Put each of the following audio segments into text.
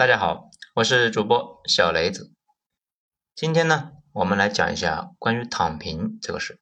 大家好，我是主播小雷子。今天呢，我们来讲一下关于躺平这个事。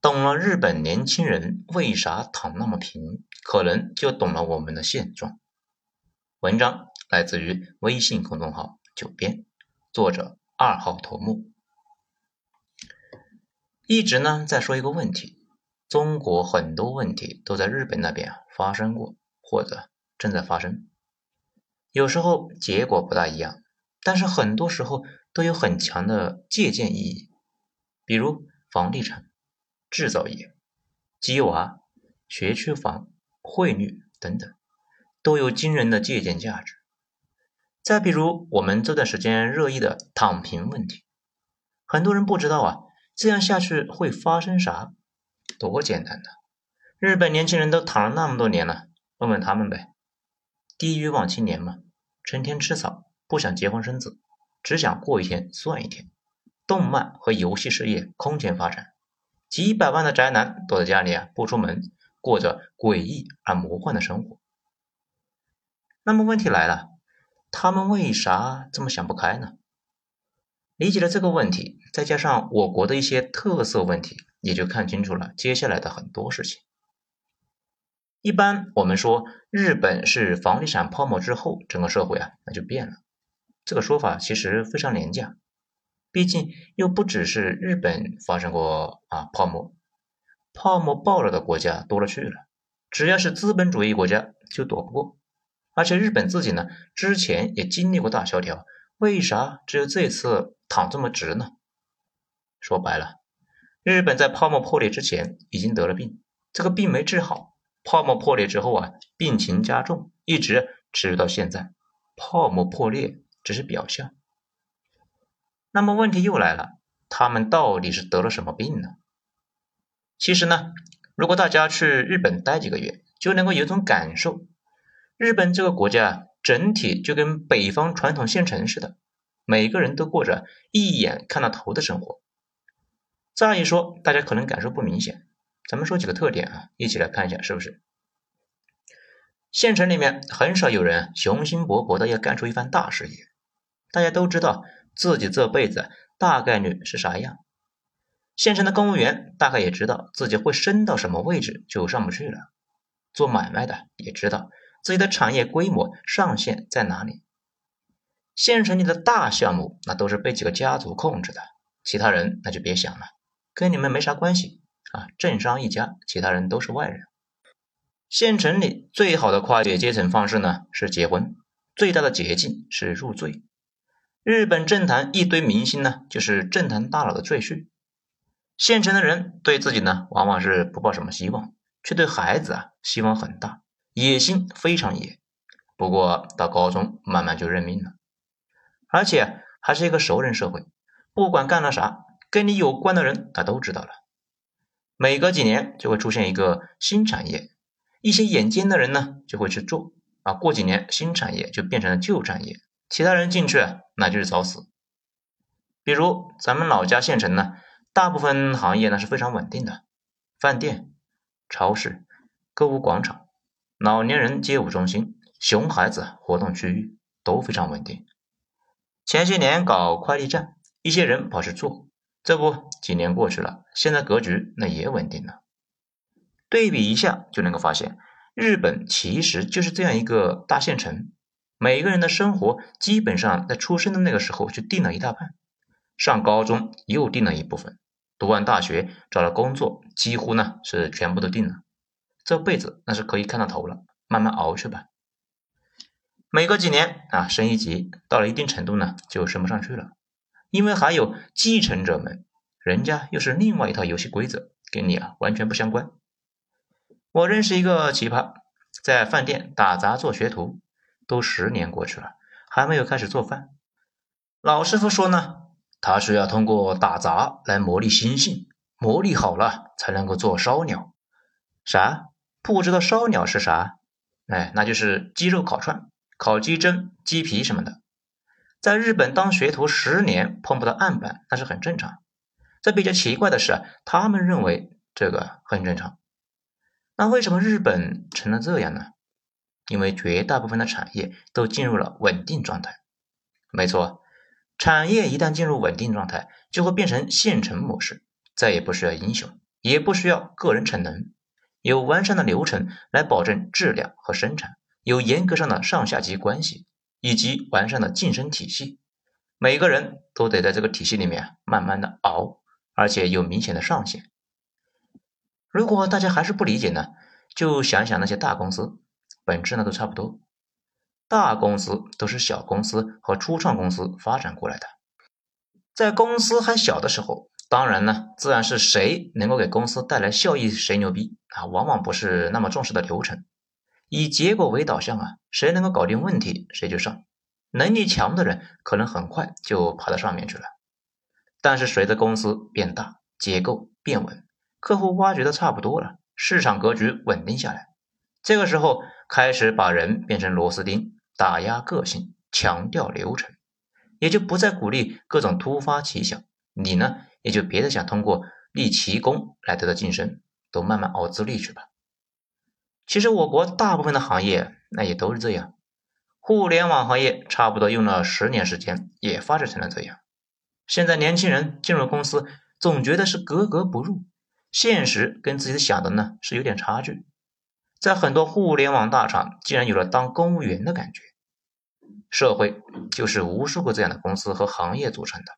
懂了日本年轻人为啥躺那么平，可能就懂了我们的现状。文章来自于微信公众号“九编”，作者二号头目。一直呢在说一个问题：中国很多问题都在日本那边发生过，或者正在发生。有时候结果不大一样，但是很多时候都有很强的借鉴意义。比如房地产、制造业、鸡娃、学区房、汇率等等，都有惊人的借鉴价值。再比如我们这段时间热议的躺平问题，很多人不知道啊，这样下去会发生啥？多简单的，日本年轻人都躺了那么多年了，问问他们呗，低欲望青年嘛。成天吃草，不想结婚生子，只想过一天算一天。动漫和游戏事业空前发展，几百万的宅男躲在家里啊不出门，过着诡异而魔幻的生活。那么问题来了，他们为啥这么想不开呢？理解了这个问题，再加上我国的一些特色问题，也就看清楚了接下来的很多事情。一般我们说日本是房地产泡沫之后，整个社会啊那就变了。这个说法其实非常廉价，毕竟又不只是日本发生过啊泡沫，泡沫爆了的国家多了去了。只要是资本主义国家就躲不过。而且日本自己呢之前也经历过大萧条，为啥只有这次躺这么直呢？说白了，日本在泡沫破裂之前已经得了病，这个病没治好。泡沫破裂之后啊，病情加重，一直持续到现在。泡沫破裂只是表象。那么问题又来了，他们到底是得了什么病呢？其实呢，如果大家去日本待几个月，就能够有种感受：日本这个国家整体就跟北方传统县城似的，每个人都过着一眼看到头的生活。乍一说，大家可能感受不明显。咱们说几个特点啊，一起来看一下是不是？县城里面很少有人雄心勃勃的要干出一番大事业，大家都知道自己这辈子大概率是啥样。县城的公务员大概也知道自己会升到什么位置就上不去了，做买卖的也知道自己的产业规模上限在哪里。县城里的大项目那都是被几个家族控制的，其他人那就别想了，跟你们没啥关系。啊，政商一家，其他人都是外人。县城里最好的跨越阶层方式呢是结婚，最大的捷径是入赘。日本政坛一堆明星呢，就是政坛大佬的赘婿。县城的人对自己呢，往往是不抱什么希望，却对孩子啊希望很大，野心非常野。不过到高中慢慢就认命了，而且还是一个熟人社会，不管干了啥，跟你有关的人他都知道了。每隔几年就会出现一个新产业，一些眼尖的人呢就会去做啊。过几年新产业就变成了旧产业，其他人进去那就是找死。比如咱们老家县城呢，大部分行业呢是非常稳定的，饭店、超市、购物广场、老年人街舞中心、熊孩子活动区域都非常稳定。前些年搞快递站，一些人跑去做。这不，几年过去了，现在格局那也稳定了。对比一下就能够发现，日本其实就是这样一个大县城，每个人的生活基本上在出生的那个时候就定了一大半，上高中又定了一部分，读完大学找了工作，几乎呢是全部都定了。这辈子那是可以看到头了，慢慢熬去吧。每隔几年啊，升一级，到了一定程度呢，就升不上去了。因为还有继承者们，人家又是另外一套游戏规则，跟你啊完全不相关。我认识一个奇葩，在饭店打杂做学徒，都十年过去了，还没有开始做饭。老师傅说呢，他是要通过打杂来磨砺心性，磨砺好了才能够做烧鸟。啥？不知道烧鸟是啥？哎，那就是鸡肉烤串、烤鸡胗、鸡皮什么的。在日本当学徒十年碰不到案板，那是很正常。这比较奇怪的是，他们认为这个很正常。那为什么日本成了这样呢？因为绝大部分的产业都进入了稳定状态。没错，产业一旦进入稳定状态，就会变成现成模式，再也不需要英雄，也不需要个人逞能，有完善的流程来保证质量和生产，有严格上的上下级关系，以及完善的晋升体系。每个人都得在这个体系里面慢慢的熬，而且有明显的上限。如果大家还是不理解呢，就想想那些大公司，本质呢都差不多。大公司都是小公司和初创公司发展过来的，在公司还小的时候，当然呢，自然是谁能够给公司带来效益谁牛逼啊，往往不是那么重视的流程，以结果为导向啊，谁能够搞定问题谁就上。能力强的人可能很快就爬到上面去了，但是随着公司变大，结构变稳，客户挖掘的差不多了，市场格局稳定下来，这个时候开始把人变成螺丝钉，打压个性，强调流程，也就不再鼓励各种突发奇想。你呢，也就别再想通过立奇功来得到晋升，都慢慢熬资历去吧。其实我国大部分的行业那也都是这样。互联网行业差不多用了十年时间，也发展成了这样。现在年轻人进入公司，总觉得是格格不入，现实跟自己想的呢是有点差距。在很多互联网大厂，竟然有了当公务员的感觉。社会就是无数个这样的公司和行业组成的。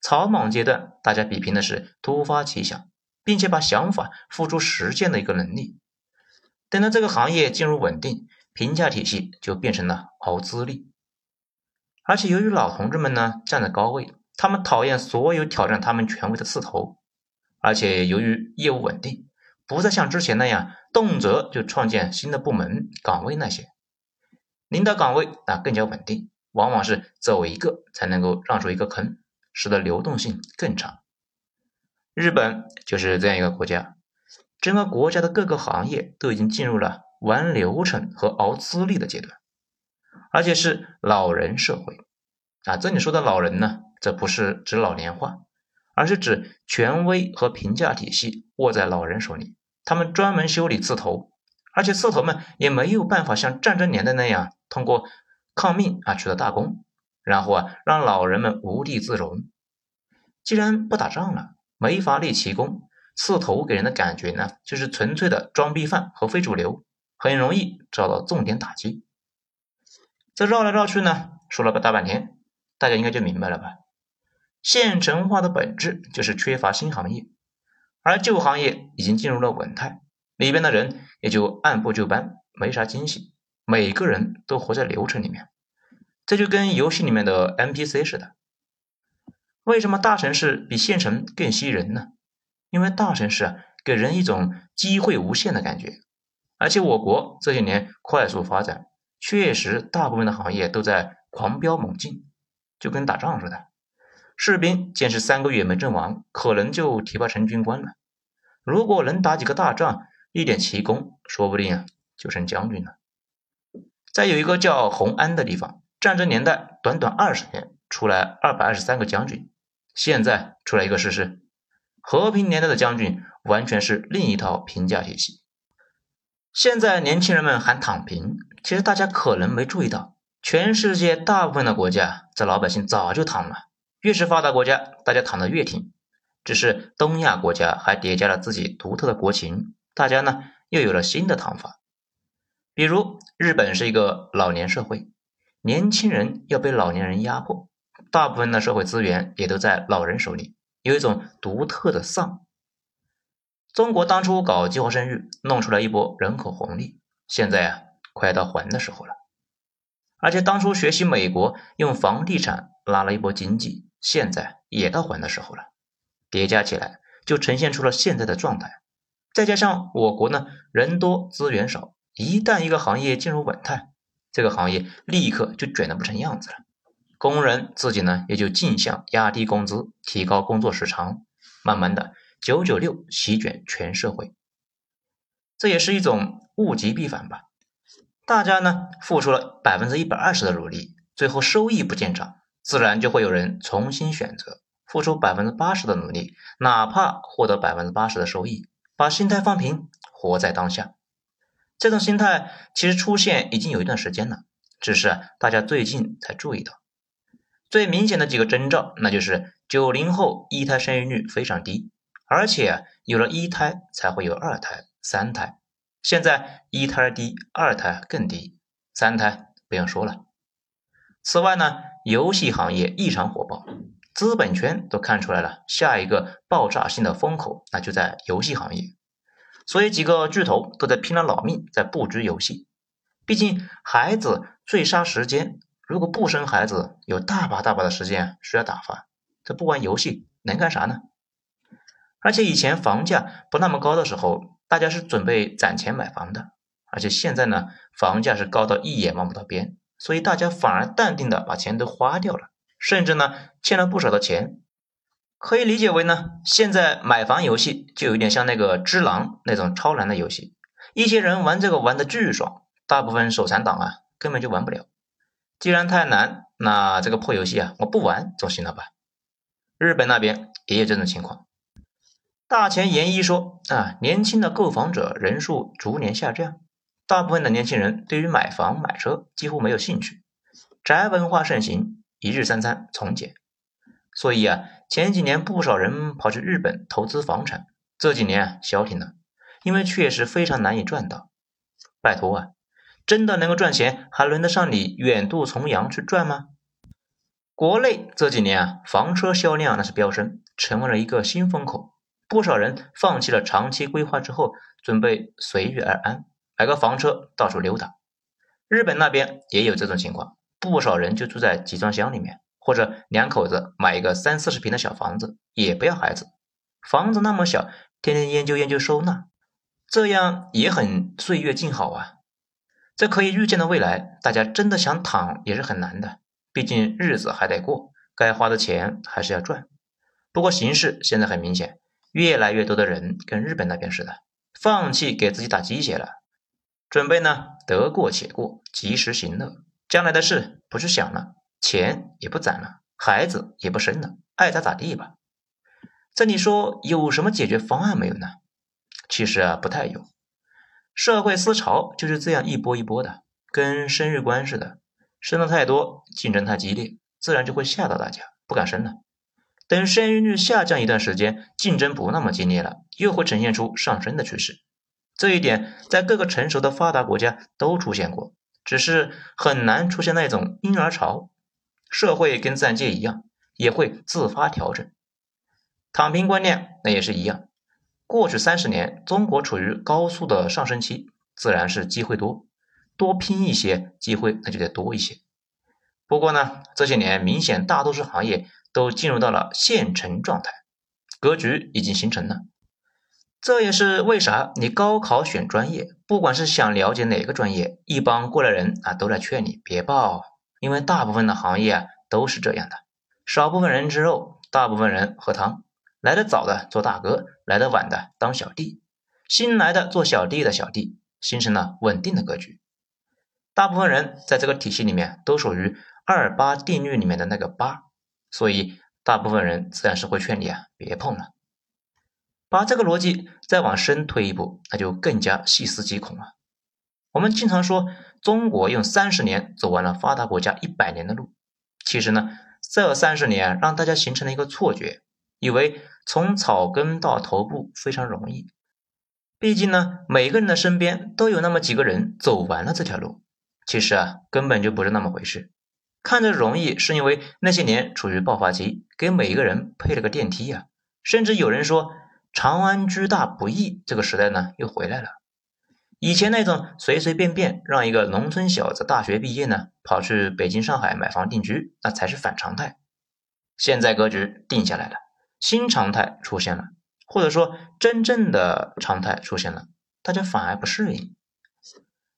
草莽阶段，大家比拼的是突发奇想，并且把想法付诸实践的一个能力。等到这个行业进入稳定。评价体系就变成了熬资历，而且由于老同志们呢站在高位，他们讨厌所有挑战他们权威的刺头，而且由于业务稳定，不再像之前那样动辄就创建新的部门岗位那些，领导岗位啊更加稳定，往往是走一个才能够让出一个坑，使得流动性更长。日本就是这样一个国家，整个国家的各个行业都已经进入了。玩流程和熬资历的阶段，而且是老人社会啊！这里说的老人呢，这不是指老年化，而是指权威和评价体系握在老人手里，他们专门修理刺头，而且刺头们也没有办法像战争年代那样通过抗命啊取得大功，然后啊让老人们无地自容。既然不打仗了，没法立奇功，刺头给人的感觉呢，就是纯粹的装逼犯和非主流。很容易遭到重点打击。这绕来绕去呢，说了个大半天，大家应该就明白了吧？县城化的本质就是缺乏新行业，而旧行业已经进入了稳态，里边的人也就按部就班，没啥惊喜，每个人都活在流程里面，这就跟游戏里面的 NPC 似的。为什么大城市比县城更吸人呢？因为大城市啊，给人一种机会无限的感觉。而且我国这些年快速发展，确实大部分的行业都在狂飙猛进，就跟打仗似的。士兵坚持三个月没阵亡，可能就提拔成军官了。如果能打几个大仗，立点奇功，说不定啊就成将军了。再有一个叫红安的地方，战争年代短短二十年出来二百二十三个将军，现在出来一个试试。和平年代的将军完全是另一套评价体系。现在年轻人们喊躺平，其实大家可能没注意到，全世界大部分的国家，这老百姓早就躺了。越是发达国家，大家躺得越挺。只是东亚国家还叠加了自己独特的国情，大家呢又有了新的躺法。比如日本是一个老年社会，年轻人要被老年人压迫，大部分的社会资源也都在老人手里，有一种独特的丧。中国当初搞计划生育，弄出来一波人口红利，现在啊，快到还的时候了。而且当初学习美国用房地产拉了一波经济，现在也到还的时候了。叠加起来，就呈现出了现在的状态。再加上我国呢，人多资源少，一旦一个行业进入稳态，这个行业立刻就卷得不成样子了。工人自己呢，也就竞相压低工资，提高工作时长，慢慢的。九九六席卷全社会，这也是一种物极必反吧？大家呢付出了百分之一百二十的努力，最后收益不见涨，自然就会有人重新选择付出百分之八十的努力，哪怕获得百分之八十的收益，把心态放平，活在当下。这种心态其实出现已经有一段时间了，只是大家最近才注意到。最明显的几个征兆，那就是九零后一胎生育率非常低，而且有了一胎才会有二胎、三胎，现在一胎低，二胎更低，三胎不用说了。此外呢，游戏行业异常火爆。资本圈都看出来了，下一个爆炸性的风口那就在游戏行业，所以几个巨头都在拼了老命在布局游戏。毕竟孩子最杀时间，如果不生孩子，有大把大把的时间需要打发，这不玩游戏能干啥呢？而且以前房价不那么高的时候，大家是准备攒钱买房的，而且现在呢，房价是高到一眼望不到边，所以大家反而淡定的把钱都花掉了。甚至呢，欠了不少的钱，可以理解为呢，现在买房游戏就有点像那个《只狼》那种超难的游戏，一些人玩这个玩的巨爽，大部分手残党啊根本就玩不了。既然太难，那这个破游戏啊，我不玩总行了吧？日本那边也有这种情况。大前研一说啊，年轻的购房者人数逐年下降，大部分的年轻人对于买房买车几乎没有兴趣，宅文化盛行。一日三餐从简，所以啊，前几年不少人跑去日本投资房产，这几年啊消停了，因为确实非常难以赚到。拜托啊，真的能够赚钱，还轮得上你远渡重洋去赚吗？国内这几年啊，房车销量那是飙升，成为了一个新风口，不少人放弃了长期规划之后，准备随遇而安，买个房车到处溜达。日本那边也有这种情况。不少人就住在集装箱里面，或者两口子买一个三四十平的小房子，也不要孩子。房子那么小，天天研究研究收纳，这样也很岁月静好啊。这可以预见的未来，大家真的想躺也是很难的。毕竟日子还得过，该花的钱还是要赚。不过形势现在很明显，越来越多的人跟日本那边似的，放弃给自己打鸡血了，准备呢得过且过，及时行乐。将来的事不去想了，钱也不攒了，孩子也不生了，爱咋咋地吧。这你说有什么解决方案没有呢？其实啊，不太有。社会思潮就是这样一波一波的，跟生育观似的，生的太多，竞争太激烈，自然就会吓到大家，不敢生了。等生育率下降一段时间，竞争不那么激烈了，又会呈现出上升的趋势。这一点在各个成熟的发达国家都出现过。只是很难出现那种婴儿潮，社会跟自然界一样，也会自发调整。躺平观念那也是一样。过去三十年，中国处于高速的上升期，自然是机会多，多拼一些，机会那就得多一些。不过呢，这些年明显大多数行业都进入到了现成状态，格局已经形成了。这也是为啥你高考选专业，不管是想了解哪个专业，一帮过来人啊都来劝你别报，因为大部分的行业啊都是这样的，少部分人吃肉，大部分人喝汤。来的早的做大哥，来的晚的当小弟，新来的做小弟的小弟，形成了稳定的格局。大部分人在这个体系里面都属于二八定律里面的那个八，所以大部分人自然是会劝你啊别碰了。把这个逻辑再往深推一步，那就更加细思极恐了。我们经常说中国用三十年走完了发达国家一百年的路，其实呢，这三十年让大家形成了一个错觉，以为从草根到头部非常容易。毕竟呢，每个人的身边都有那么几个人走完了这条路。其实啊，根本就不是那么回事。看着容易，是因为那些年处于爆发期，给每一个人配了个电梯呀。甚至有人说。长安居大不易，这个时代呢又回来了。以前那种随随便便让一个农村小子大学毕业呢，跑去北京、上海买房定居，那才是反常态。现在格局定下来了，新常态出现了，或者说真正的常态出现了，大家反而不适应。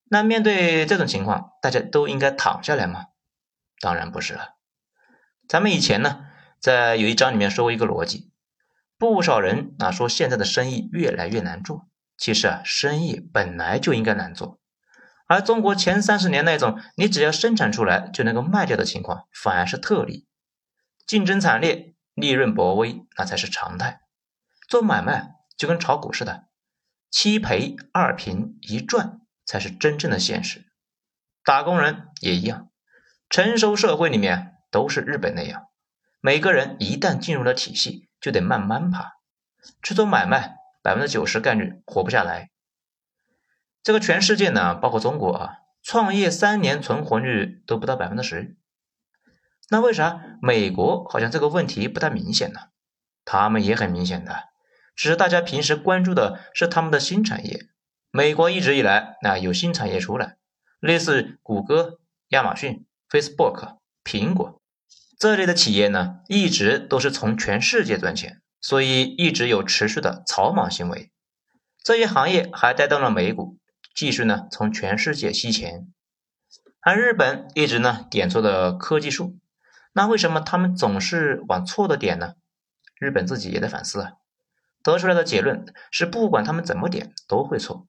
那面对这种情况，大家都应该躺下来吗？当然不是了。咱们以前呢，在有一章里面说过一个逻辑。不少人啊说现在的生意越来越难做，其实啊生意本来就应该难做，而中国前三十年那种你只要生产出来就能够卖掉的情况反而是特例，竞争惨烈，利润薄微，那才是常态。做买卖就跟炒股似的，七赔二平一赚才是真正的现实。打工人也一样，成熟社会里面都是日本那样，每个人一旦进入了体系，就得慢慢爬。去做买卖，百分之九十概率活不下来。这个全世界呢，包括中国啊，创业三年存活率都不到百分之十。那为啥美国好像这个问题不太明显呢？他们也很明显的，只是大家平时关注的是他们的新产业。美国一直以来那有新产业出来，类似谷歌、亚马逊、Facebook、苹果这类的企业呢，一直都是从全世界赚钱，所以一直有持续的草莽行为。这些行业还带动了美股。继续呢，从全世界吸钱，而日本一直呢点错的科技树，那为什么他们总是往错的点呢？日本自己也在反思啊，得出来的结论是，不管他们怎么点都会错。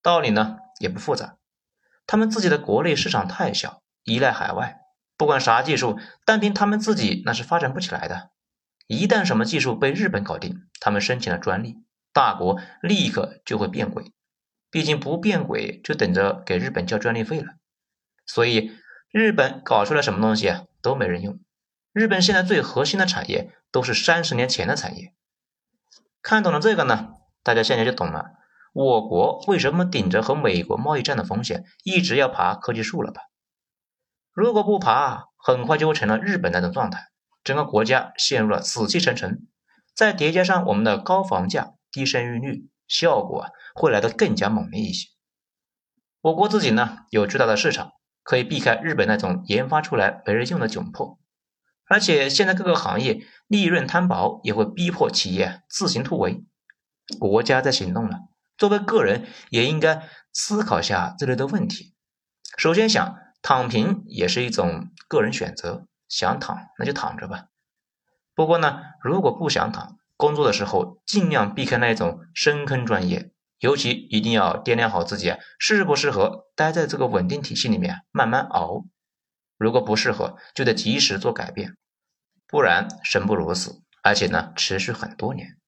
道理呢也不复杂，他们自己的国内市场太小，依赖海外，不管啥技术，单凭他们自己那是发展不起来的。一旦什么技术被日本搞定，他们申请了专利，大国立刻就会变轨。毕竟不变轨，就等着给日本交专利费了。所以日本搞出来什么东西啊，都没人用。日本现在最核心的产业都是三十年前的产业。看懂了这个呢，大家现在就懂了，我国为什么顶着和美国贸易战的风险，一直要爬科技树了吧？如果不爬，很快就会成了日本那种状态，整个国家陷入了死气沉沉。再叠加上我们的高房价、低生育率。效果会来得更加猛烈一些。我国自己呢有巨大的市场，可以避开日本那种研发出来没人用的窘迫。而且现在各个行业利润摊薄，也会逼迫企业自行突围。国家在行动了，作为个人也应该思考下这类的问题。首先想躺平也是一种个人选择，想躺那就躺着吧。不过呢，如果不想躺，工作的时候尽量避开那种深坑专业，尤其一定要掂量好自己适不适合待在这个稳定体系里面慢慢熬。如果不适合，就得及时做改变，不然生不如死，而且呢持续很多年。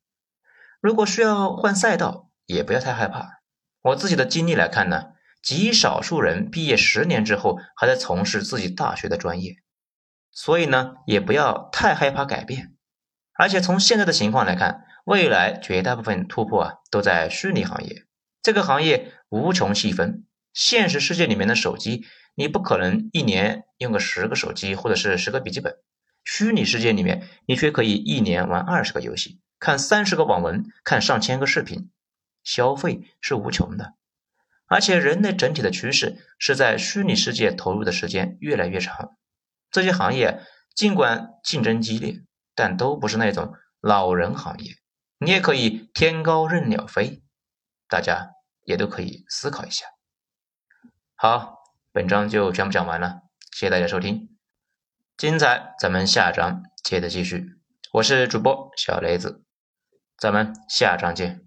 如果需要换赛道，也不要太害怕。我自己的经历来看呢，极少数人毕业十年之后还在从事自己大学的专业，所以呢也不要太害怕改变。而且从现在的情况来看，未来绝大部分突破啊都在虚拟行业。这个行业无穷细分，现实世界里面的手机，你不可能一年用个十个手机或者是十个笔记本。虚拟世界里面，你却可以一年玩二十个游戏，看三十个网文，看上千个视频，消费是无穷的。而且人类整体的趋势是在虚拟世界投入的时间越来越长。这些行业尽管竞争激烈。但都不是那种老人行业，你也可以天高任鸟飞，大家也都可以思考一下。好，本章就全部讲完了，谢谢大家收听，精彩咱们下章接着继续。我是主播小雷子，咱们下章见。